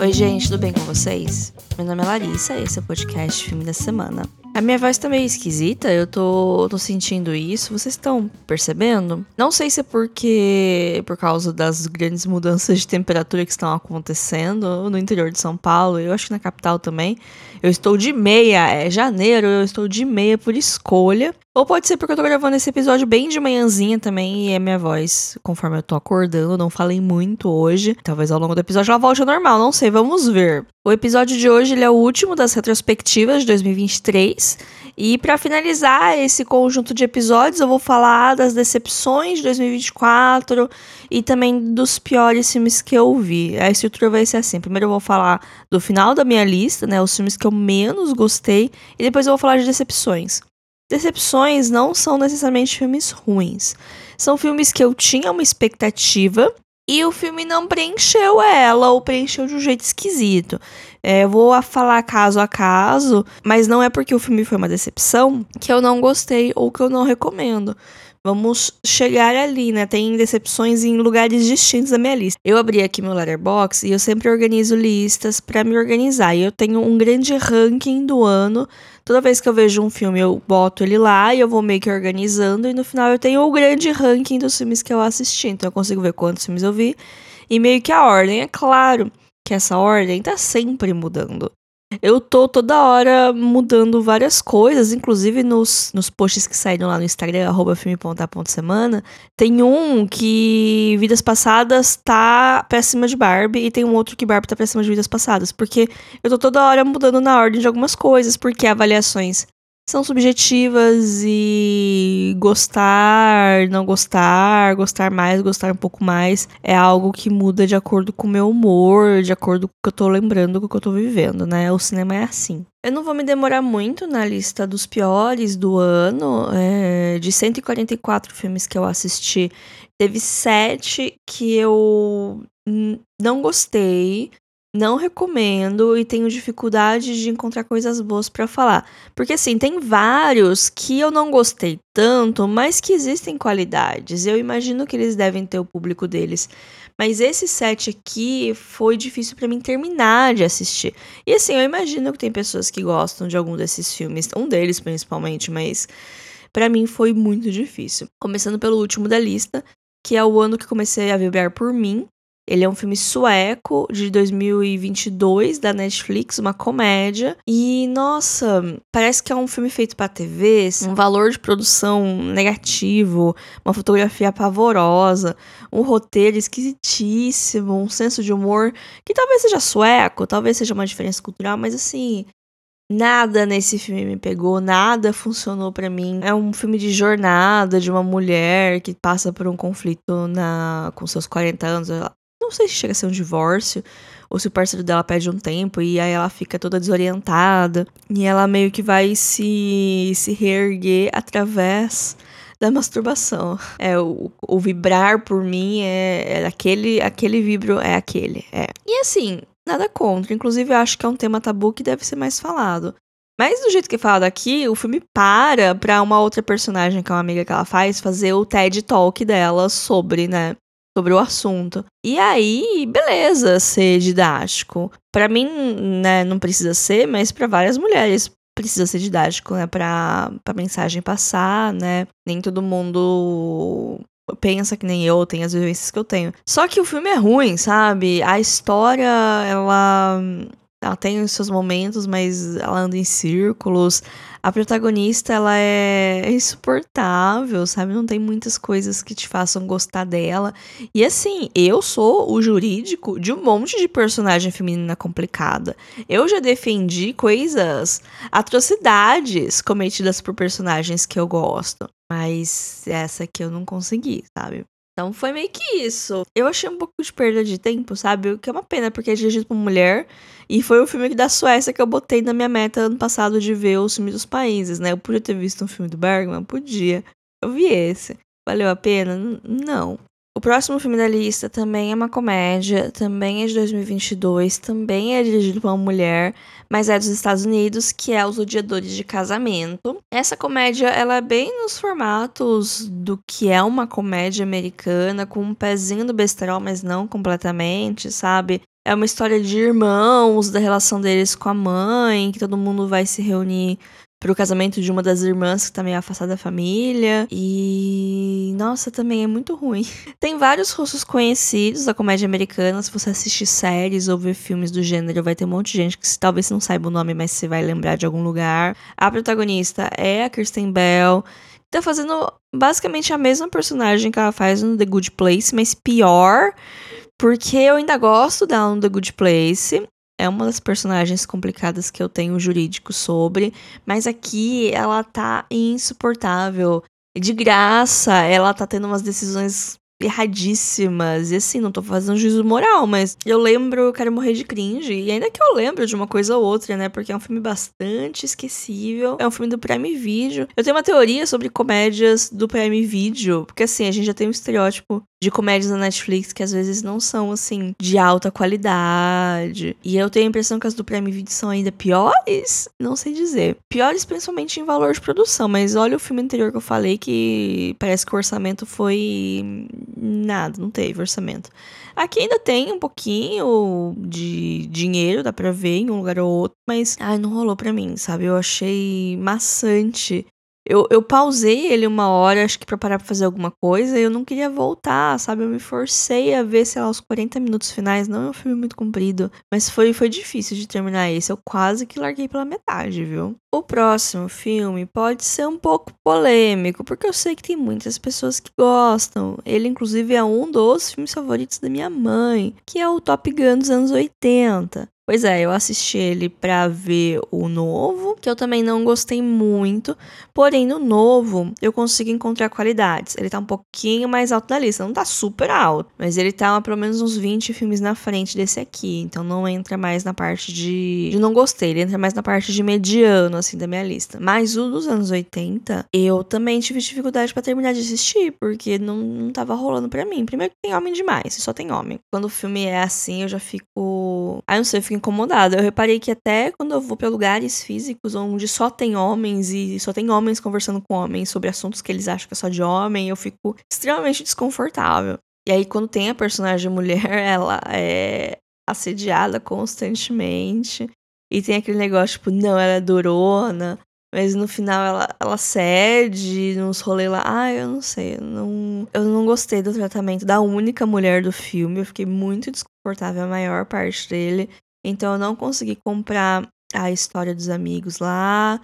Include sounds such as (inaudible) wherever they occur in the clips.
Oi, gente, tudo bem com vocês? Meu nome é Larissa, esse é o podcast Filme da Semana. A minha voz tá meio esquisita, eu tô, tô sentindo isso, vocês estão percebendo? Não sei se é porque por causa das grandes mudanças de temperatura que estão acontecendo no interior de São Paulo, eu acho que na capital também. Eu estou de meia, é janeiro, eu estou de meia por escolha. Ou pode ser porque eu tô gravando esse episódio bem de manhãzinha também e é minha voz, conforme eu tô acordando, não falei muito hoje. Talvez ao longo do episódio ela volte ao normal, não sei, vamos ver. O episódio de hoje ele é o último das retrospectivas de 2023. E para finalizar esse conjunto de episódios, eu vou falar das decepções de 2024 e também dos piores filmes que eu vi. A estrutura vai ser assim: primeiro eu vou falar do final da minha lista, né, os filmes que eu menos gostei, e depois eu vou falar de decepções. Decepções não são necessariamente filmes ruins. São filmes que eu tinha uma expectativa e o filme não preencheu ela ou preencheu de um jeito esquisito. É, eu vou falar caso a caso, mas não é porque o filme foi uma decepção que eu não gostei ou que eu não recomendo. Vamos chegar ali, né? Tem decepções em lugares distintos da minha lista. Eu abri aqui meu letterbox e eu sempre organizo listas para me organizar. E eu tenho um grande ranking do ano Toda vez que eu vejo um filme, eu boto ele lá e eu vou meio que organizando. E no final eu tenho o grande ranking dos filmes que eu assisti. Então eu consigo ver quantos filmes eu vi e meio que a ordem. É claro que essa ordem tá sempre mudando. Eu tô toda hora mudando várias coisas, inclusive nos, nos posts que saíram lá no Instagram, arroba filme.a.semana. Tem um que Vidas Passadas tá pra cima de Barbie e tem um outro que Barbie tá pra cima de Vidas Passadas. Porque eu tô toda hora mudando na ordem de algumas coisas, porque avaliações são subjetivas e gostar, não gostar, gostar mais, gostar um pouco mais é algo que muda de acordo com o meu humor, de acordo com o que eu tô lembrando, com o que eu tô vivendo, né? O cinema é assim. Eu não vou me demorar muito na lista dos piores do ano. É, de 144 filmes que eu assisti, teve sete que eu não gostei não recomendo e tenho dificuldade de encontrar coisas boas para falar. Porque assim, tem vários que eu não gostei tanto, mas que existem qualidades. Eu imagino que eles devem ter o público deles. Mas esse set aqui foi difícil para mim terminar de assistir. E assim, eu imagino que tem pessoas que gostam de algum desses filmes, um deles principalmente, mas para mim foi muito difícil. Começando pelo último da lista, que é o ano que comecei a vibrar por mim, ele é um filme sueco de 2022 da Netflix, uma comédia. E nossa, parece que é um filme feito para TV, um valor de produção negativo, uma fotografia pavorosa, um roteiro esquisitíssimo, um senso de humor que talvez seja sueco, talvez seja uma diferença cultural, mas assim, Nada nesse filme me pegou, nada funcionou para mim. É um filme de jornada de uma mulher que passa por um conflito na com seus 40 anos. Não sei se chega a ser um divórcio ou se o parceiro dela pede um tempo e aí ela fica toda desorientada e ela meio que vai se, se reerguer através da masturbação. É, o, o vibrar por mim é, é, aquele, aquele vibro é aquele, é. E assim, nada contra, inclusive eu acho que é um tema tabu que deve ser mais falado. Mas do jeito que é falado aqui, o filme para pra uma outra personagem, que é uma amiga que ela faz, fazer o TED Talk dela sobre, né, sobre o assunto. E aí, beleza, ser didático. Para mim, né, não precisa ser, mas para várias mulheres precisa ser didático, né, para a mensagem passar, né? Nem todo mundo pensa que nem eu, tem as vivências que eu tenho. Só que o filme é ruim, sabe? A história, ela ela tem os seus momentos, mas ela anda em círculos. A protagonista, ela é insuportável, sabe? Não tem muitas coisas que te façam gostar dela. E assim, eu sou o jurídico de um monte de personagem feminina complicada. Eu já defendi coisas, atrocidades cometidas por personagens que eu gosto. Mas essa aqui eu não consegui, sabe? Então foi meio que isso. Eu achei um pouco de perda de tempo, sabe? O que é uma pena, porque é dirigido por mulher. E foi o filme da Suécia que eu botei na minha meta ano passado de ver os filmes dos países, né? Eu podia ter visto um filme do Bergman? Podia. Eu vi esse. Valeu a pena? Não. O próximo filme da lista também é uma comédia, também é de 2022, também é dirigido por uma mulher, mas é dos Estados Unidos, que é Os Odiadores de Casamento. Essa comédia, ela é bem nos formatos do que é uma comédia americana, com um pezinho do besterol, mas não completamente, sabe? É uma história de irmãos, da relação deles com a mãe, que todo mundo vai se reunir pro casamento de uma das irmãs que tá meio afastada da família. E. Nossa, também é muito ruim. (laughs) Tem vários rostos conhecidos da comédia americana. Se você assistir séries ou ver filmes do gênero, vai ter um monte de gente que talvez não saiba o nome, mas você vai lembrar de algum lugar. A protagonista é a Kirsten Bell. Tá fazendo basicamente a mesma personagem que ela faz no The Good Place, mas pior. Porque eu ainda gosto dela no The Good Place é uma das personagens complicadas que eu tenho jurídico sobre, mas aqui ela tá insuportável. De graça, ela tá tendo umas decisões erradíssimas. E assim, não tô fazendo juízo moral, mas eu lembro, eu quero morrer de cringe. E ainda que eu lembro de uma coisa ou outra, né? Porque é um filme bastante esquecível. É um filme do Prime Video. Eu tenho uma teoria sobre comédias do Prime Video. Porque assim, a gente já tem um estereótipo de comédias da Netflix que às vezes não são, assim, de alta qualidade. E eu tenho a impressão que as do Prime Video são ainda piores. Não sei dizer. Piores principalmente em valor de produção. Mas olha o filme anterior que eu falei que parece que o orçamento foi nada, não teve orçamento. Aqui ainda tem um pouquinho de dinheiro, dá pra ver em um lugar ou outro, mas ai, não rolou pra mim, sabe? Eu achei maçante eu, eu pausei ele uma hora, acho que pra parar pra fazer alguma coisa, e eu não queria voltar, sabe? Eu me forcei a ver, sei lá, os 40 minutos finais. Não é um filme muito comprido, mas foi, foi difícil de terminar esse. Eu quase que larguei pela metade, viu? O próximo filme pode ser um pouco polêmico, porque eu sei que tem muitas pessoas que gostam. Ele, inclusive, é um dos filmes favoritos da minha mãe, que é o Top Gun dos anos 80. Pois é, eu assisti ele pra ver o novo, que eu também não gostei muito. Porém, no novo, eu consigo encontrar qualidades. Ele tá um pouquinho mais alto da lista. Não tá super alto, mas ele tá pelo menos uns 20 filmes na frente desse aqui. Então não entra mais na parte de, de não gostei. Ele entra mais na parte de mediano, assim, da minha lista. Mas o dos anos 80, eu também tive dificuldade para terminar de assistir, porque não, não tava rolando para mim. Primeiro que tem homem demais, só tem homem. Quando o filme é assim, eu já fico. Ah, não sei, eu fico incomodada. Eu reparei que até quando eu vou para lugares físicos onde só tem homens e só tem homens conversando com homens sobre assuntos que eles acham que é só de homem, eu fico extremamente desconfortável. E aí, quando tem a personagem mulher, (laughs) ela é assediada constantemente. E tem aquele negócio, tipo, não, ela é durona. Mas no final ela, ela cede nos rolês lá. Ah, eu não sei. Eu não, eu não gostei do tratamento da única mulher do filme. Eu fiquei muito desconfortável a maior parte dele. Então eu não consegui comprar a história dos amigos lá,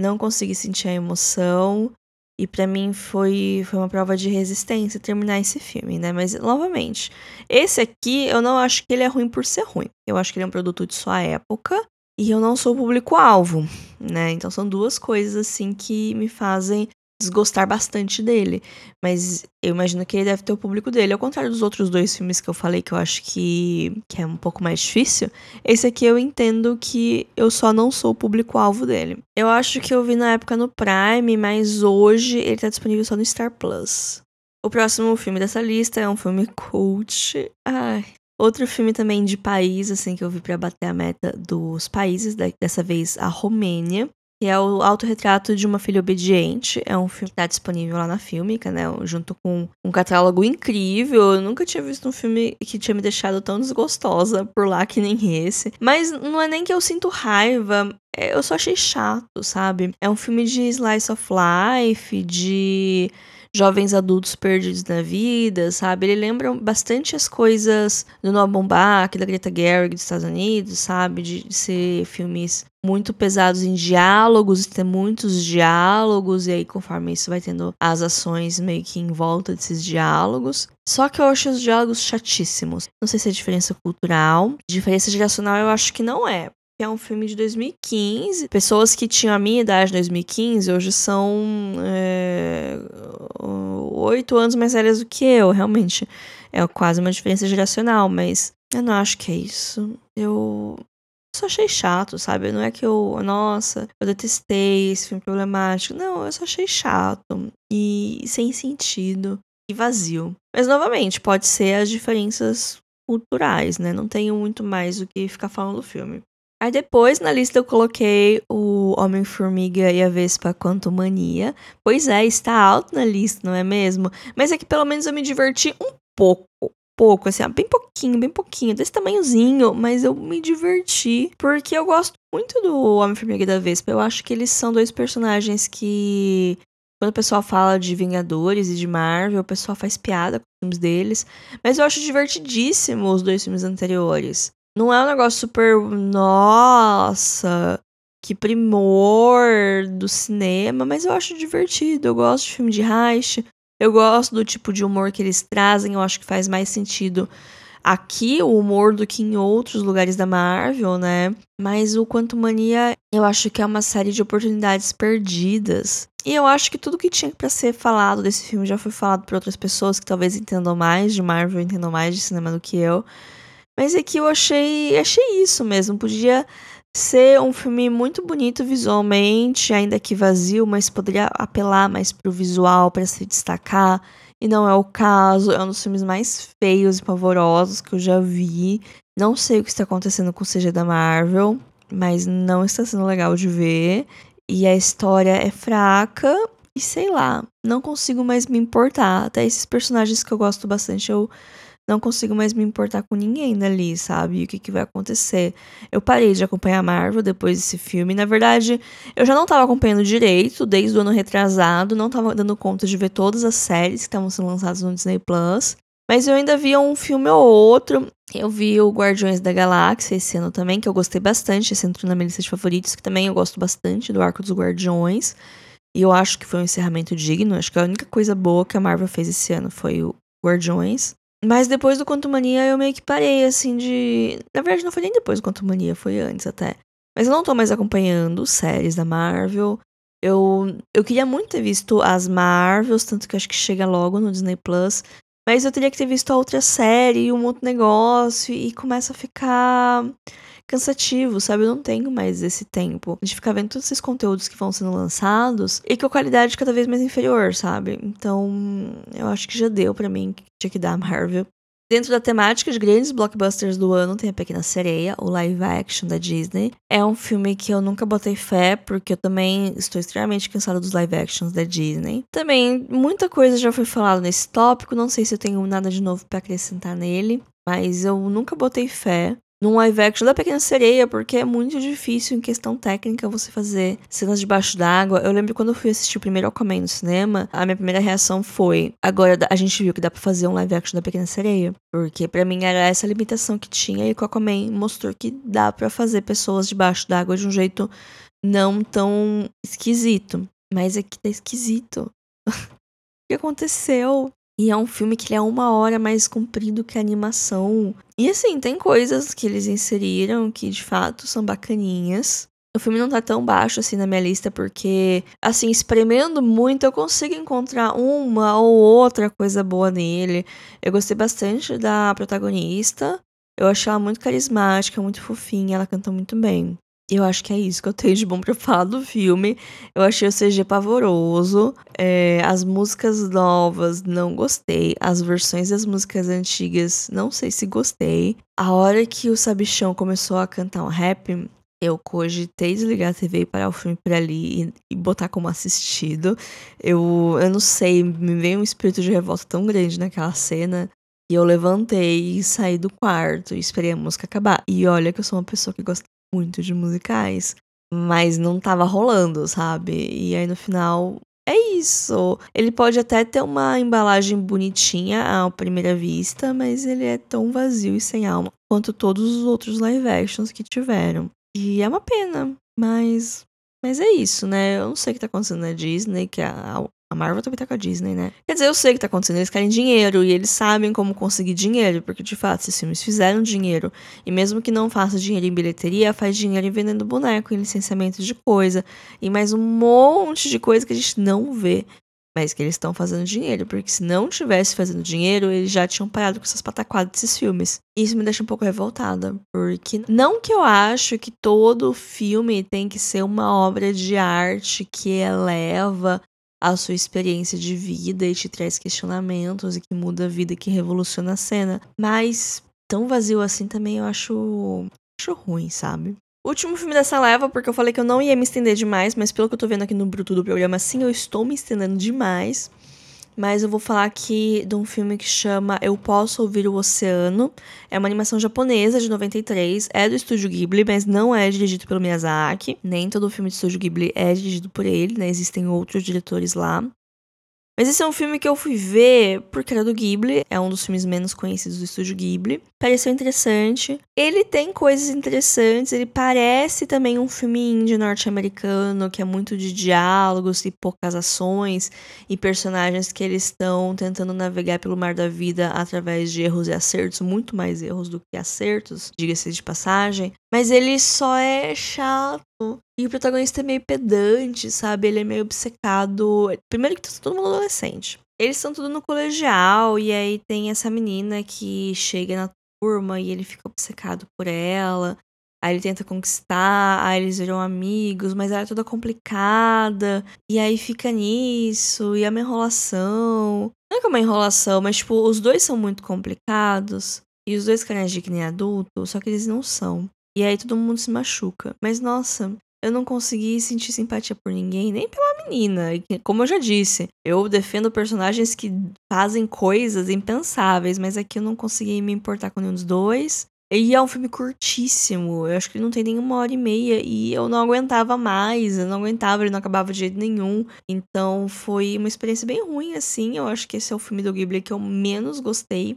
não consegui sentir a emoção. E para mim foi, foi uma prova de resistência terminar esse filme, né? Mas, novamente, esse aqui eu não acho que ele é ruim por ser ruim. Eu acho que ele é um produto de sua época e eu não sou público-alvo, né? Então são duas coisas, assim, que me fazem desgostar bastante dele. Mas eu imagino que ele deve ter o público dele. Ao contrário dos outros dois filmes que eu falei que eu acho que, que é um pouco mais difícil, esse aqui eu entendo que eu só não sou o público-alvo dele. Eu acho que eu vi na época no Prime, mas hoje ele tá disponível só no Star Plus. O próximo filme dessa lista é um filme cult. Ai. Outro filme também de país, assim, que eu vi para bater a meta dos países, dessa vez a Romênia que é o autorretrato de uma filha obediente. É um filme que tá disponível lá na Filmica, né? Junto com um catálogo incrível. Eu nunca tinha visto um filme que tinha me deixado tão desgostosa por lá que nem esse. Mas não é nem que eu sinto raiva, é, eu só achei chato, sabe? É um filme de slice of life, de jovens adultos perdidos na vida, sabe? Ele lembra bastante as coisas do Noah Baumbach, da Greta Gerwig dos Estados Unidos, sabe? De, de ser filmes muito pesados em diálogos, ter muitos diálogos, e aí conforme isso vai tendo as ações meio que em volta desses diálogos. Só que eu acho os diálogos chatíssimos. Não sei se é diferença cultural. Diferença geracional eu acho que não é que é um filme de 2015. Pessoas que tinham a minha idade em 2015 hoje são é, oito é, anos mais velhas do que eu, realmente. É quase uma diferença geracional, mas eu não acho que é isso. Eu só achei chato, sabe? Não é que eu, nossa, eu detestei esse filme problemático. Não, eu só achei chato e sem sentido e vazio. Mas novamente, pode ser as diferenças culturais, né? Não tenho muito mais o que ficar falando do filme. Aí depois na lista eu coloquei o Homem-Formiga e a Vespa Quantumania. Pois é, está alto na lista, não é mesmo? Mas é que pelo menos eu me diverti um pouco. pouco, assim, bem pouquinho, bem pouquinho, desse tamanhozinho, mas eu me diverti, porque eu gosto muito do Homem-Formiga e da Vespa. Eu acho que eles são dois personagens que quando o pessoal fala de Vingadores e de Marvel, o pessoal faz piada com os filmes deles. Mas eu acho divertidíssimo os dois filmes anteriores. Não é um negócio super. Nossa! Que primor do cinema, mas eu acho divertido. Eu gosto de filme de heist. Eu gosto do tipo de humor que eles trazem. Eu acho que faz mais sentido aqui o humor do que em outros lugares da Marvel, né? Mas o Quanto Mania, eu acho que é uma série de oportunidades perdidas. E eu acho que tudo que tinha para ser falado desse filme já foi falado por outras pessoas que talvez entendam mais de Marvel, entendam mais de cinema do que eu. Mas é que eu achei, achei isso mesmo. Podia ser um filme muito bonito visualmente, ainda que vazio, mas poderia apelar mais pro visual para se destacar. E não é o caso, é um dos filmes mais feios e pavorosos que eu já vi. Não sei o que está acontecendo com o CG da Marvel, mas não está sendo legal de ver. E a história é fraca e sei lá, não consigo mais me importar. Até esses personagens que eu gosto bastante, eu não consigo mais me importar com ninguém dali, sabe? E o que, que vai acontecer. Eu parei de acompanhar a Marvel depois desse filme. Na verdade, eu já não tava acompanhando direito desde o ano retrasado, não tava dando conta de ver todas as séries que estavam sendo lançadas no Disney Plus. Mas eu ainda via um filme ou outro. Eu vi o Guardiões da Galáxia esse ano também, que eu gostei bastante. Esse entrou na minha lista de favoritos, que também eu gosto bastante do Arco dos Guardiões. E eu acho que foi um encerramento digno. Acho que a única coisa boa que a Marvel fez esse ano foi o Guardiões. Mas depois do Quanto Mania eu meio que parei, assim, de. Na verdade, não foi nem depois do Quanto Mania, foi antes até. Mas eu não tô mais acompanhando séries da Marvel. Eu, eu queria muito ter visto as Marvels, tanto que acho que chega logo no Disney Plus. Mas eu teria que ter visto a outra série, um outro negócio, e começa a ficar cansativo, sabe? Eu não tenho mais esse tempo de ficar vendo todos esses conteúdos que vão sendo lançados e com a qualidade cada vez mais inferior, sabe? Então, eu acho que já deu para mim que tinha que dar a Marvel. Dentro da temática de grandes blockbusters do ano tem A Pequena Sereia, o live action da Disney. É um filme que eu nunca botei fé, porque eu também estou extremamente cansada dos live actions da Disney. Também, muita coisa já foi falada nesse tópico, não sei se eu tenho nada de novo para acrescentar nele, mas eu nunca botei fé num live action da Pequena Sereia, porque é muito difícil em questão técnica você fazer cenas debaixo d'água. Eu lembro quando eu fui assistir o primeiro Aquaman no cinema, a minha primeira reação foi: agora a gente viu que dá pra fazer um live action da Pequena Sereia. Porque para mim era essa limitação que tinha e o Aquaman mostrou que dá para fazer pessoas debaixo d'água de um jeito não tão esquisito. Mas aqui tá esquisito. (laughs) o que aconteceu? E é um filme que é uma hora mais comprido que a animação. E assim, tem coisas que eles inseriram que de fato são bacaninhas. O filme não tá tão baixo assim na minha lista, porque, assim, espremendo muito, eu consigo encontrar uma ou outra coisa boa nele. Eu gostei bastante da protagonista. Eu achei ela muito carismática, muito fofinha, ela canta muito bem. Eu acho que é isso que eu tenho de bom pra falar do filme. Eu achei o CG pavoroso. É, as músicas novas, não gostei. As versões das músicas antigas, não sei se gostei. A hora que o Sabichão começou a cantar um rap, eu cogitei desligar a TV e parar o filme por ali e, e, botar como assistido. Eu, eu não sei, me veio um espírito de revolta tão grande naquela cena. E eu levantei e saí do quarto e esperei a música acabar. E olha que eu sou uma pessoa que gosta muito de musicais, mas não tava rolando, sabe? E aí no final é isso. Ele pode até ter uma embalagem bonitinha à primeira vista, mas ele é tão vazio e sem alma quanto todos os outros live actions que tiveram. E é uma pena, mas mas é isso, né? Eu não sei o que tá acontecendo na Disney, que a, a Marvel também tá com a Disney, né? Quer dizer, eu sei o que tá acontecendo, eles querem dinheiro e eles sabem como conseguir dinheiro, porque de fato, esses filmes fizeram dinheiro. E mesmo que não faça dinheiro em bilheteria, faz dinheiro em vendendo boneco, em licenciamento de coisa, e mais um monte de coisa que a gente não vê. Mas que eles estão fazendo dinheiro, porque se não tivesse fazendo dinheiro, eles já tinham parado com essas pataquadas desses filmes. Isso me deixa um pouco revoltada, porque não que eu acho que todo filme tem que ser uma obra de arte que eleva a sua experiência de vida e te traz questionamentos e que muda a vida, que revoluciona a cena. Mas tão vazio assim também eu acho, acho ruim, sabe? Último filme dessa leva, porque eu falei que eu não ia me estender demais, mas pelo que eu tô vendo aqui no bruto do programa, sim, eu estou me estendendo demais. Mas eu vou falar aqui de um filme que chama Eu Posso Ouvir o Oceano. É uma animação japonesa de 93, é do estúdio Ghibli, mas não é dirigido pelo Miyazaki. Nem todo filme do estúdio Ghibli é dirigido por ele, né? Existem outros diretores lá. Mas esse é um filme que eu fui ver porque era do Ghibli, é um dos filmes menos conhecidos do estúdio Ghibli. Pareceu interessante. Ele tem coisas interessantes, ele parece também um filme indie norte-americano, que é muito de diálogos e poucas ações, e personagens que eles estão tentando navegar pelo mar da vida através de erros e acertos, muito mais erros do que acertos, diga-se de passagem. Mas ele só é chato. E o protagonista é meio pedante, sabe? Ele é meio obcecado. Primeiro que tá todo mundo adolescente. Eles estão tudo no colegial, e aí tem essa menina que chega na turma e ele fica obcecado por ela. Aí ele tenta conquistar, aí eles viram amigos, mas ela é toda complicada. E aí fica nisso, e é uma enrolação. Não é que é uma enrolação, mas tipo, os dois são muito complicados. E os dois querem agir que nem adulto, só que eles não são. E aí todo mundo se machuca. Mas nossa, eu não consegui sentir simpatia por ninguém, nem pela menina. Como eu já disse, eu defendo personagens que fazem coisas impensáveis, mas aqui eu não consegui me importar com nenhum dos dois. E é um filme curtíssimo, eu acho que ele não tem nenhuma hora e meia, e eu não aguentava mais, eu não aguentava, ele não acabava de jeito nenhum. Então foi uma experiência bem ruim, assim. Eu acho que esse é o filme do Ghibli que eu menos gostei.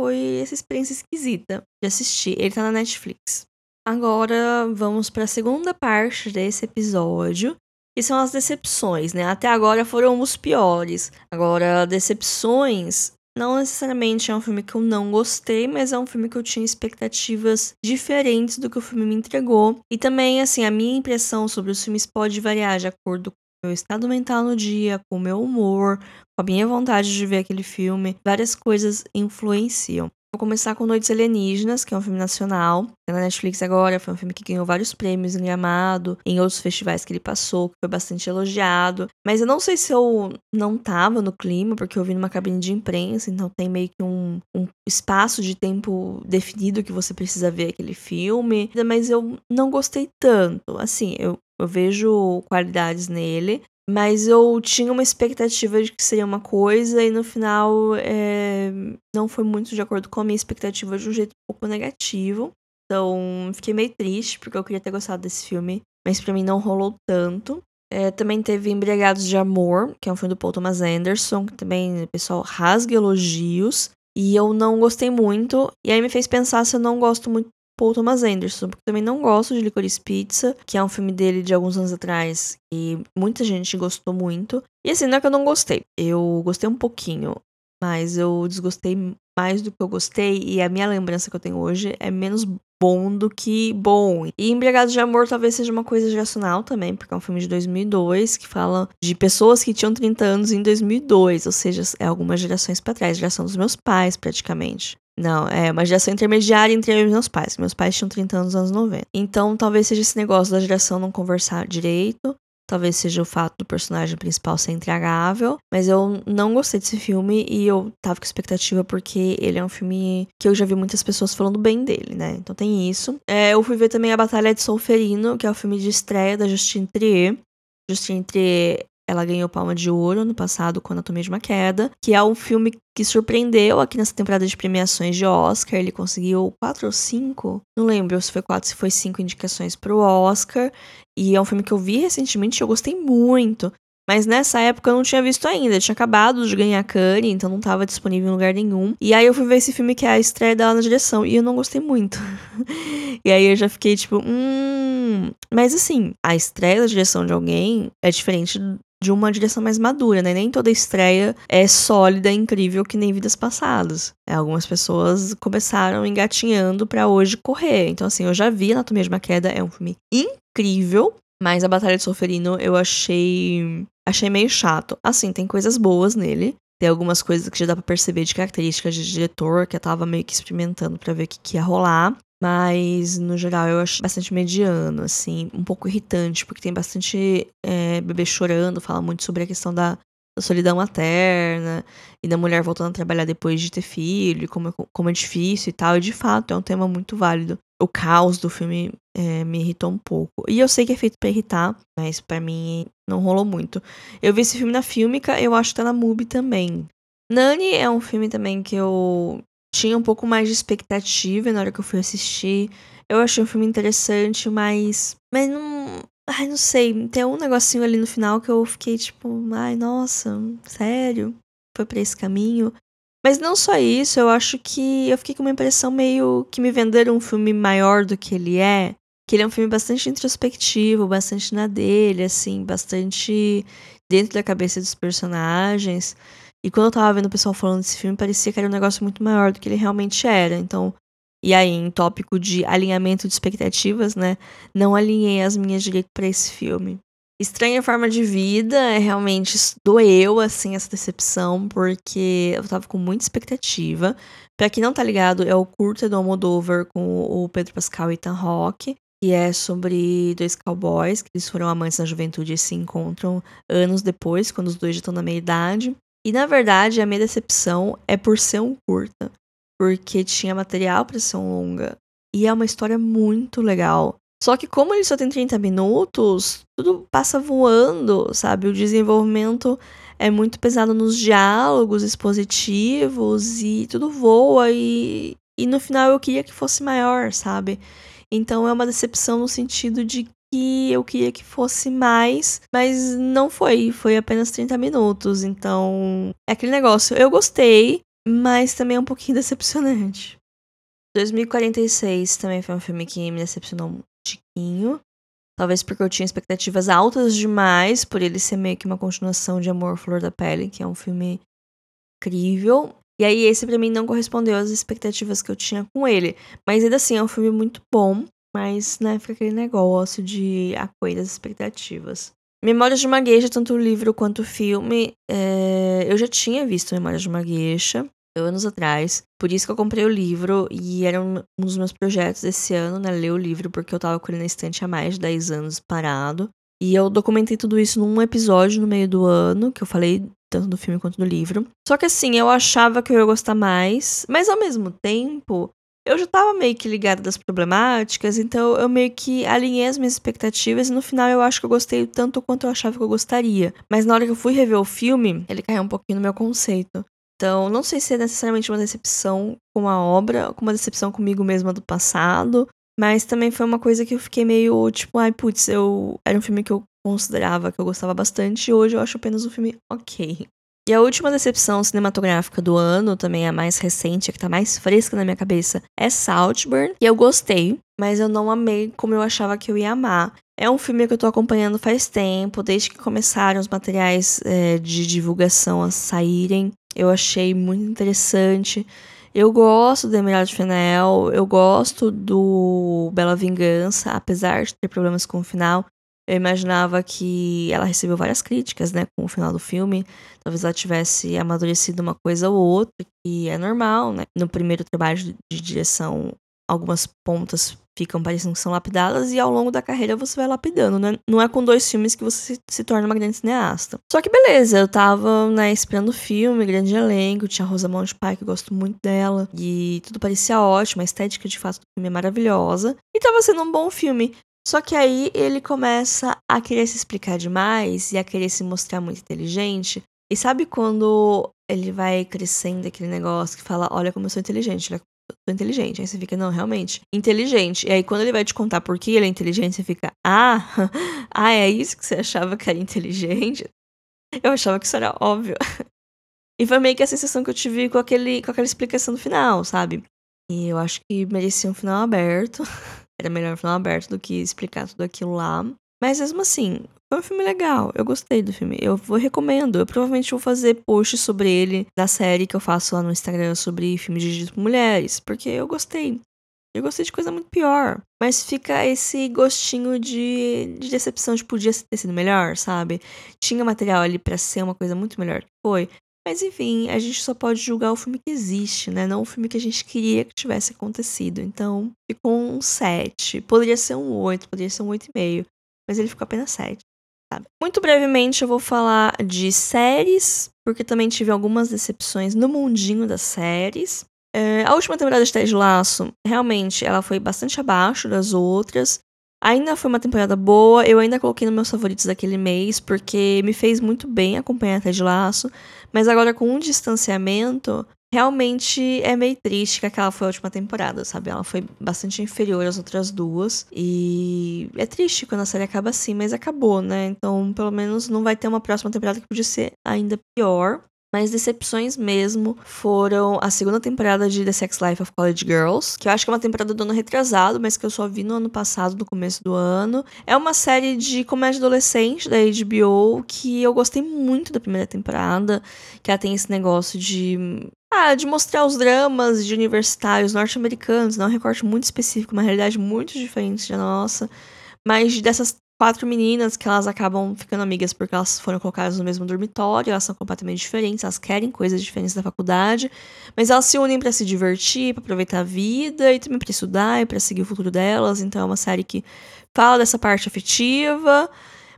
Foi essa experiência esquisita de assistir. Ele tá na Netflix. Agora vamos para a segunda parte desse episódio, que são as decepções, né? Até agora foram os piores. Agora, decepções não necessariamente é um filme que eu não gostei, mas é um filme que eu tinha expectativas diferentes do que o filme me entregou. E também, assim, a minha impressão sobre os filmes pode variar de acordo com o meu estado mental no dia, com o meu humor, com a minha vontade de ver aquele filme. Várias coisas influenciam. Vou começar com Noites Alienígenas, que é um filme nacional. É na Netflix agora, foi um filme que ganhou vários prêmios em Gramado, em outros festivais que ele passou, que foi bastante elogiado. Mas eu não sei se eu não tava no clima, porque eu vi numa cabine de imprensa, então tem meio que um, um espaço de tempo definido que você precisa ver aquele filme. Mas eu não gostei tanto. Assim, eu, eu vejo qualidades nele, mas eu tinha uma expectativa de que seria uma coisa e no final é, não foi muito de acordo com a minha expectativa de um jeito um pouco negativo. Então fiquei meio triste porque eu queria ter gostado desse filme, mas para mim não rolou tanto. É, também teve Embriagados de Amor, que é um filme do Paul Thomas Anderson, que também o pessoal rasga elogios. E eu não gostei muito. E aí me fez pensar se eu não gosto muito Paul Thomas Anderson, porque também não gosto de Licorice Pizza, que é um filme dele de alguns anos atrás e muita gente gostou muito. E assim, não é que eu não gostei, eu gostei um pouquinho, mas eu desgostei mais do que eu gostei e a minha lembrança que eu tenho hoje é menos bom do que bom. E Embriagados de Amor talvez seja uma coisa geracional também, porque é um filme de 2002 que fala de pessoas que tinham 30 anos em 2002, ou seja, é algumas gerações para trás, geração dos meus pais praticamente. Não, é uma geração intermediária entre eu e meus pais. Meus pais tinham 30 anos nos anos 90. Então, talvez seja esse negócio da geração não conversar direito. Talvez seja o fato do personagem principal ser intragável. Mas eu não gostei desse filme e eu tava com expectativa porque ele é um filme que eu já vi muitas pessoas falando bem dele, né? Então tem isso. É, eu fui ver também A Batalha de Solferino, que é o filme de estreia da Justine Trier. Justine Trier ela ganhou Palma de Ouro no passado com Anatomia de uma Queda, que é um filme que surpreendeu aqui nessa temporada de premiações de Oscar. Ele conseguiu quatro ou cinco, não lembro se foi quatro, se foi cinco indicações para o Oscar. E é um filme que eu vi recentemente e eu gostei muito. Mas nessa época eu não tinha visto ainda. Eu tinha acabado de ganhar Cannes, então não estava disponível em lugar nenhum. E aí eu fui ver esse filme que é a estreia dela na direção. E eu não gostei muito. (laughs) e aí eu já fiquei tipo, hum. Mas assim, a estreia da direção de alguém é diferente de uma direção mais madura, né? Nem toda estreia é sólida incrível que nem vidas passadas. É, algumas pessoas começaram engatinhando para hoje correr. Então, assim, eu já vi Anatomia de uma Queda, é um filme incrível, mas a Batalha de Solferino eu achei. Achei meio chato. Assim, tem coisas boas nele. Tem algumas coisas que já dá pra perceber de características de diretor, que eu tava meio que experimentando para ver o que, que ia rolar. Mas, no geral, eu acho bastante mediano, assim, um pouco irritante, porque tem bastante é, bebê chorando, fala muito sobre a questão da, da, solidão materna e da mulher voltando a trabalhar depois de ter filho, como, é, como é difícil e tal. E de fato, é um tema muito válido. O caos do filme é, me irritou um pouco. E eu sei que é feito para irritar, mas para mim não rolou muito. Eu vi esse filme na Filmica, eu acho que tá na MUBI também. Nani é um filme também que eu tinha um pouco mais de expectativa na hora que eu fui assistir. Eu achei um filme interessante, mas. Mas não. Ai, não sei. Tem um negocinho ali no final que eu fiquei tipo, ai, nossa, sério? Foi pra esse caminho? Mas não só isso, eu acho que eu fiquei com uma impressão meio que me venderam um filme maior do que ele é. Que ele é um filme bastante introspectivo, bastante na dele, assim, bastante dentro da cabeça dos personagens. E quando eu tava vendo o pessoal falando desse filme, parecia que era um negócio muito maior do que ele realmente era. Então, e aí, em tópico de alinhamento de expectativas, né? Não alinhei as minhas direito para esse filme. Estranha Forma de Vida, é realmente doeu, assim, essa decepção, porque eu tava com muita expectativa. Pra quem não tá ligado, é o curta do Almodóvar com o Pedro Pascal e Ethan Rock, que é sobre dois cowboys, que eles foram amantes na juventude e se encontram anos depois, quando os dois já estão na meia-idade. E, na verdade, a minha decepção é por ser um curta, porque tinha material para ser um longa. E é uma história muito legal. Só que como ele só tem 30 minutos, tudo passa voando, sabe? O desenvolvimento é muito pesado nos diálogos expositivos e tudo voa e, e no final eu queria que fosse maior, sabe? Então é uma decepção no sentido de que eu queria que fosse mais, mas não foi, foi apenas 30 minutos. Então, é aquele negócio, eu gostei, mas também é um pouquinho (laughs) decepcionante. 2046 também foi um filme que me decepcionou tiquinho. Talvez porque eu tinha expectativas altas demais, por ele ser meio que uma continuação de Amor Flor da Pele, que é um filme incrível. E aí esse para mim não correspondeu às expectativas que eu tinha com ele. Mas ainda assim é um filme muito bom, mas né, fica aquele negócio de acolher das expectativas. Memórias de uma Gueixa, tanto o livro quanto o filme, é... eu já tinha visto Memórias de uma Gueixa anos atrás. Por isso que eu comprei o livro e era um dos meus projetos esse ano, né? Ler o livro, porque eu tava com ele na estante há mais de 10 anos parado. E eu documentei tudo isso num episódio no meio do ano, que eu falei tanto do filme quanto do livro. Só que assim, eu achava que eu ia gostar mais, mas ao mesmo tempo, eu já tava meio que ligada das problemáticas, então eu meio que alinhei as minhas expectativas e no final eu acho que eu gostei tanto quanto eu achava que eu gostaria. Mas na hora que eu fui rever o filme, ele caiu um pouquinho no meu conceito. Então, não sei se é necessariamente uma decepção com a obra, com uma decepção comigo mesma do passado, mas também foi uma coisa que eu fiquei meio tipo, ai, putz, eu era um filme que eu considerava que eu gostava bastante e hoje eu acho apenas um filme ok. E a última decepção cinematográfica do ano, também a mais recente, a que tá mais fresca na minha cabeça, é Saltburn. E eu gostei, mas eu não amei como eu achava que eu ia amar. É um filme que eu tô acompanhando faz tempo, desde que começaram os materiais é, de divulgação a saírem. Eu achei muito interessante. Eu gosto do Emerald Fennel, eu gosto do Bela Vingança, apesar de ter problemas com o final. Eu imaginava que ela recebeu várias críticas, né, com o final do filme. Talvez ela tivesse amadurecido uma coisa ou outra, que é normal, né? No primeiro trabalho de direção, algumas pontas ficam parecendo que são lapidadas e ao longo da carreira você vai lapidando, né? Não é com dois filmes que você se, torna uma grande cineasta. Só que beleza, eu tava, né, esperando o filme, grande elenco, tinha a Rosamund Pike, que eu gosto muito dela, e tudo parecia ótimo, a estética de fato do filme é maravilhosa, e tava sendo um bom filme. Só que aí ele começa a querer se explicar demais e a querer se mostrar muito inteligente. E sabe quando ele vai crescendo aquele negócio que fala, olha como eu sou inteligente, olha sou inteligente. Aí você fica, não, realmente, inteligente. E aí quando ele vai te contar por que ele é inteligente, você fica, ah, (laughs) ah, é isso que você achava que era inteligente? Eu achava que isso era óbvio. E foi meio que a sensação que eu tive com, aquele, com aquela explicação no final, sabe? E eu acho que merecia um final aberto. (laughs) Era melhor final aberto do que explicar tudo aquilo lá. Mas mesmo assim, foi um filme legal. Eu gostei do filme. Eu vou recomendo. Eu provavelmente vou fazer posts sobre ele da série que eu faço lá no Instagram sobre filmes dirigidos por mulheres. Porque eu gostei. Eu gostei de coisa muito pior. Mas fica esse gostinho de, de decepção de podia ter sido melhor, sabe? Tinha material ali para ser uma coisa muito melhor que foi. Mas enfim, a gente só pode julgar o filme que existe, né? Não o filme que a gente queria que tivesse acontecido. Então, ficou um 7. Poderia ser um 8, poderia ser um 8,5 mas ele ficou apenas 7. Sabe? Muito brevemente eu vou falar de séries, porque também tive algumas decepções no mundinho das séries. É, a última temporada de Ted Laço, realmente, ela foi bastante abaixo das outras. Ainda foi uma temporada boa, eu ainda coloquei nos meus favoritos daquele mês, porque me fez muito bem acompanhar Ted Laço. Mas agora, com um distanciamento, realmente é meio triste que aquela foi a última temporada, sabe? Ela foi bastante inferior às outras duas. E é triste quando a série acaba assim, mas acabou, né? Então, pelo menos não vai ter uma próxima temporada que podia ser ainda pior. Mas decepções mesmo foram a segunda temporada de The Sex Life of College Girls, que eu acho que é uma temporada do ano retrasado, mas que eu só vi no ano passado, no começo do ano. É uma série de comédia adolescente da HBO que eu gostei muito da primeira temporada, que ela tem esse negócio de ah, de mostrar os dramas de universitários norte-americanos, não é um recorte muito específico, uma realidade muito diferente da nossa, mas dessas quatro meninas que elas acabam ficando amigas porque elas foram colocadas no mesmo dormitório, elas são completamente diferentes, elas querem coisas diferentes da faculdade, mas elas se unem para se divertir, para aproveitar a vida e também para estudar e para seguir o futuro delas. Então é uma série que fala dessa parte afetiva,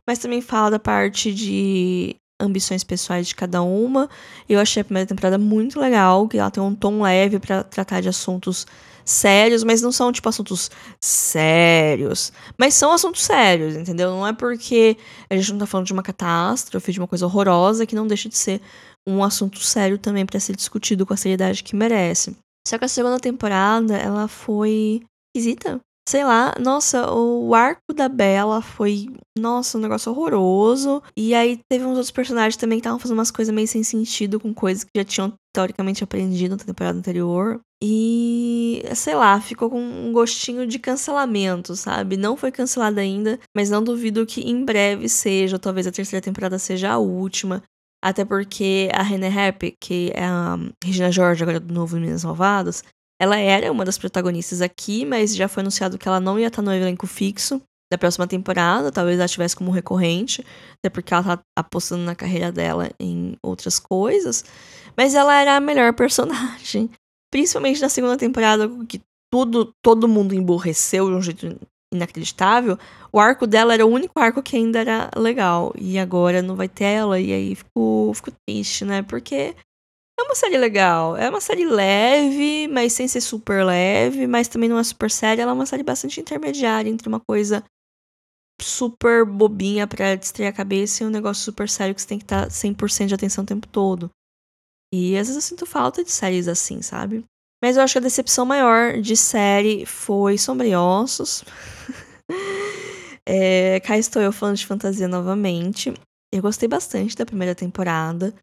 mas também fala da parte de ambições pessoais de cada uma. Eu achei a primeira temporada muito legal, que ela tem um tom leve para tratar de assuntos sérios, mas não são tipo assuntos sérios, mas são assuntos sérios, entendeu? Não é porque a gente não tá falando de uma catástrofe, de uma coisa horrorosa que não deixa de ser um assunto sério também para ser discutido com a seriedade que merece. Só que a segunda temporada, ela foi esquisita sei lá, nossa, o arco da Bela foi, nossa, um negócio horroroso. E aí teve uns outros personagens também que estavam fazendo umas coisas meio sem sentido, com coisas que já tinham teoricamente aprendido na temporada anterior. E, sei lá, ficou com um gostinho de cancelamento, sabe? Não foi cancelada ainda, mas não duvido que em breve seja, ou talvez a terceira temporada seja a última. Até porque a René Rapp, que é a Regina George, agora do novo Meninas Malvadas, ela era uma das protagonistas aqui, mas já foi anunciado que ela não ia estar no elenco fixo da próxima temporada, talvez ela tivesse como recorrente, até porque ela tá apostando na carreira dela em outras coisas. Mas ela era a melhor personagem, (laughs) principalmente na segunda temporada, que tudo, todo mundo emborreceu de um jeito inacreditável. O arco dela era o único arco que ainda era legal, e agora não vai ter ela, e aí fico, fico triste, né? Porque é uma série legal. É uma série leve, mas sem ser super leve, mas também não é super séria. Ela é uma série bastante intermediária entre uma coisa super bobinha para distrair a cabeça e um negócio super sério que você tem que estar 100% de atenção o tempo todo. E às vezes eu sinto falta de séries assim, sabe? Mas eu acho que a decepção maior de série foi Sombriossos. (laughs) é, cá estou eu falando de fantasia novamente. Eu gostei bastante da primeira temporada.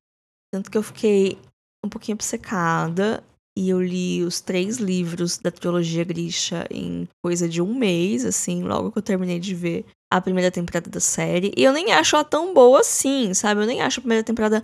Tanto que eu fiquei um pouquinho obcecada e eu li os três livros da trilogia Grisha em coisa de um mês, assim, logo que eu terminei de ver a primeira temporada da série. E eu nem acho ela tão boa assim, sabe? Eu nem acho a primeira temporada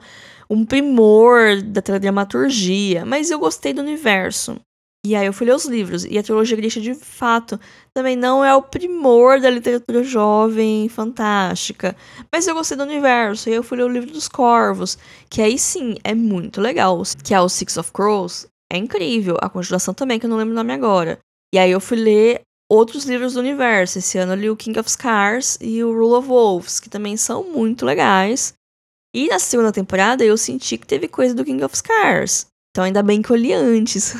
um primor da teledramaturgia, mas eu gostei do universo. E aí eu fui ler os livros. E a trilogia Grisha, de fato, também não é o primor da literatura jovem fantástica. Mas eu gostei do universo. E eu fui ler o livro dos Corvos. Que aí sim é muito legal. Que é o Six of Crows. É incrível. A continuação também, que eu não lembro o nome agora. E aí eu fui ler outros livros do universo. Esse ano eu li o King of Scars e o Rule of Wolves, que também são muito legais. E na segunda temporada eu senti que teve coisa do King of Scars. Então ainda bem que eu li antes.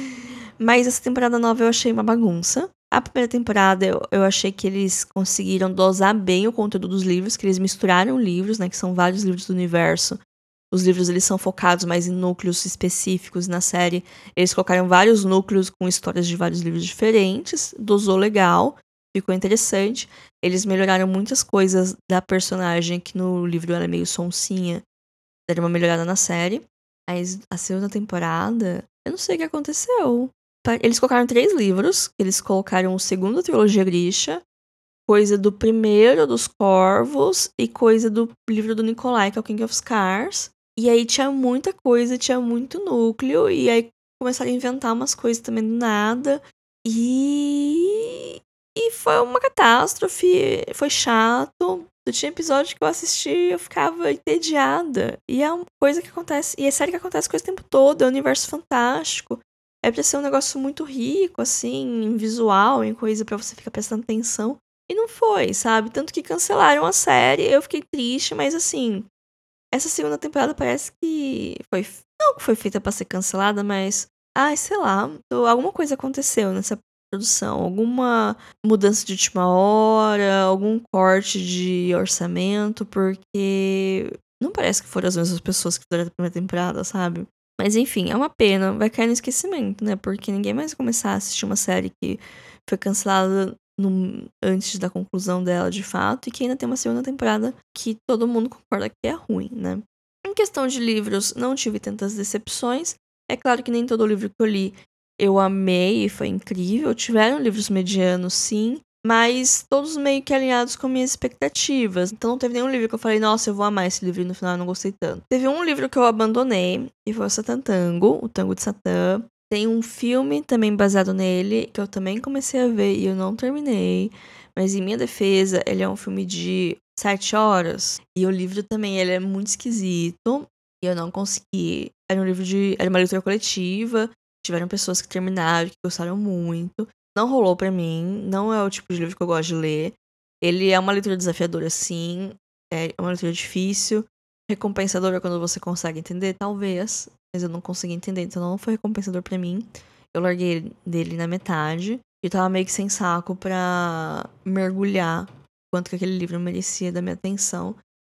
(laughs) Mas essa temporada nova eu achei uma bagunça. A primeira temporada eu, eu achei que eles conseguiram dosar bem o conteúdo dos livros, que eles misturaram livros, né? Que são vários livros do universo. Os livros eles são focados mais em núcleos específicos na série. Eles colocaram vários núcleos com histórias de vários livros diferentes. Dosou legal, ficou interessante. Eles melhoraram muitas coisas da personagem, que no livro ela é meio sonsinha. Deram uma melhorada na série. Mas a segunda temporada, eu não sei o que aconteceu. Eles colocaram três livros. Eles colocaram o segundo trilogia Grisha, coisa do primeiro dos Corvos e coisa do livro do Nikolai, que é o King of Scars. E aí tinha muita coisa, tinha muito núcleo, e aí começaram a inventar umas coisas também do nada. E. E foi uma catástrofe, foi chato. Tinha episódio que eu assisti e eu ficava entediada. E é uma coisa que acontece. E é série que acontece com o tempo todo, é um universo fantástico é pra ser um negócio muito rico, assim, em visual, em coisa para você ficar prestando atenção. E não foi, sabe? Tanto que cancelaram a série, eu fiquei triste, mas assim, essa segunda temporada parece que foi. Não foi feita para ser cancelada, mas ai, sei lá, alguma coisa aconteceu nessa produção, alguma mudança de última hora, algum corte de orçamento, porque não parece que foram as mesmas pessoas que fizeram a primeira temporada, sabe? Mas enfim, é uma pena, vai cair no esquecimento, né? Porque ninguém mais começar a assistir uma série que foi cancelada no, antes da conclusão dela de fato, e que ainda tem uma segunda temporada que todo mundo concorda que é ruim, né? Em questão de livros, não tive tantas decepções. É claro que nem todo livro que eu li eu amei e foi incrível. Tiveram livros medianos, sim, mas todos meio que alinhados com minhas expectativas. Então não teve nenhum livro que eu falei, nossa, eu vou amar esse livro e no final eu não gostei tanto. Teve um livro que eu abandonei, e foi o Satan Tango, o Tango de Satã. Tem um filme também baseado nele, que eu também comecei a ver e eu não terminei. Mas em minha defesa, ele é um filme de sete horas. E o livro também, ele é muito esquisito. E eu não consegui. Era um livro de. Era uma leitura coletiva. Tiveram pessoas que terminaram, que gostaram muito. Não rolou para mim, não é o tipo de livro que eu gosto de ler. Ele é uma leitura desafiadora, sim. É uma leitura difícil. Recompensadora quando você consegue entender, talvez. Mas eu não consegui entender, então não foi recompensador para mim. Eu larguei dele na metade. E tava meio que sem saco pra mergulhar quanto que aquele livro merecia da minha atenção.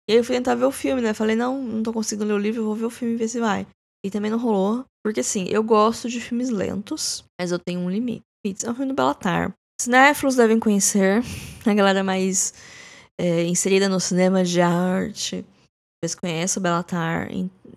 E aí eu fui tentar ver o filme, né? Falei, não, não tô conseguindo ler o livro, vou ver o filme e ver se vai. E também não rolou, porque assim, eu gosto de filmes lentos, mas eu tenho um limite. É um filme do Bellatar. Cinéfilos devem conhecer, (laughs) a galera mais é, inserida no cinema de arte, talvez conheça o Bellatar,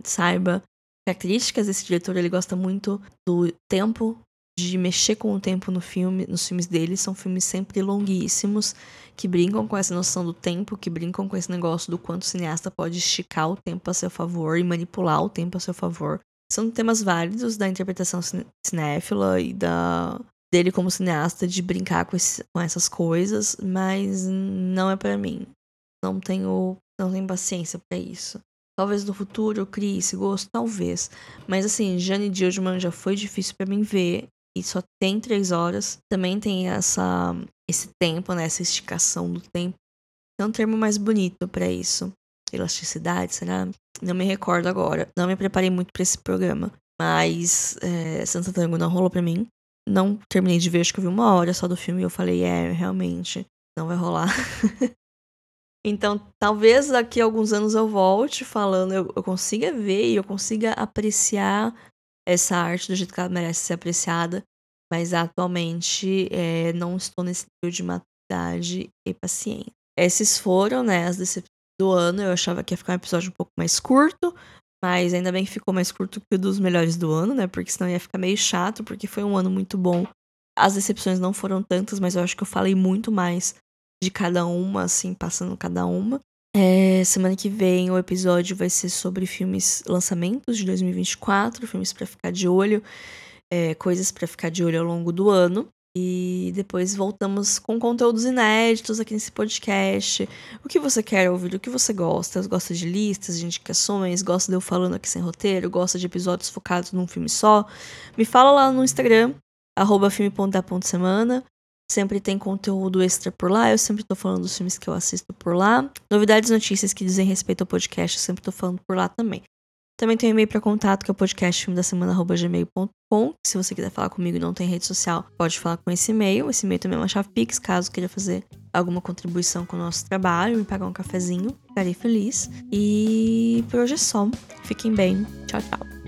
saiba características desse diretor, ele gosta muito do tempo, de mexer com o tempo no filme, nos filmes dele, são filmes sempre longuíssimos, que brincam com essa noção do tempo, que brincam com esse negócio do quanto o cineasta pode esticar o tempo a seu favor e manipular o tempo a seu favor. São temas válidos da interpretação cinéfila e da dele como cineasta de brincar com, esse, com essas coisas, mas não é para mim. Não tenho, não tenho paciência para isso. Talvez no futuro eu crie esse gosto, talvez. Mas assim, Jane Dildman já foi difícil para mim ver. E só tem três horas. Também tem essa, esse tempo, né? Essa esticação do tempo. É um termo mais bonito para isso. Elasticidade, será? Não me recordo agora. Não me preparei muito para esse programa. Mas é, Santa Tango não rolou para mim. Não terminei de ver, acho que eu vi uma hora só do filme e eu falei, é, realmente, não vai rolar. (laughs) Então, talvez daqui a alguns anos eu volte falando, eu, eu consiga ver e eu consiga apreciar essa arte do jeito que ela merece ser apreciada, mas atualmente é, não estou nesse nível de maturidade e paciência. Esses foram, né, as decepções do ano. Eu achava que ia ficar um episódio um pouco mais curto, mas ainda bem que ficou mais curto que o dos melhores do ano, né? Porque senão ia ficar meio chato, porque foi um ano muito bom. As decepções não foram tantas, mas eu acho que eu falei muito mais de cada uma, assim, passando cada uma. É, semana que vem o episódio vai ser sobre filmes lançamentos de 2024, filmes para ficar de olho, é, coisas para ficar de olho ao longo do ano. E depois voltamos com conteúdos inéditos aqui nesse podcast. O que você quer ouvir, o que você gosta? Gosta de listas, de indicações? Gosta de eu falando aqui sem roteiro? Gosta de episódios focados num filme só? Me fala lá no Instagram, arroba filme.da.semana. Sempre tem conteúdo extra por lá. Eu sempre tô falando dos filmes que eu assisto por lá. Novidades, notícias que dizem respeito ao podcast, eu sempre tô falando por lá também. Também tem um e-mail para contato, que é o podcast filme da semana@gmail.com. Se você quiser falar comigo e não tem rede social, pode falar com esse e-mail. Esse e-mail também é uma chave Pix, caso queira fazer alguma contribuição com o nosso trabalho, me pagar um cafezinho, ficarei feliz. E por hoje é só. Fiquem bem. Tchau, tchau.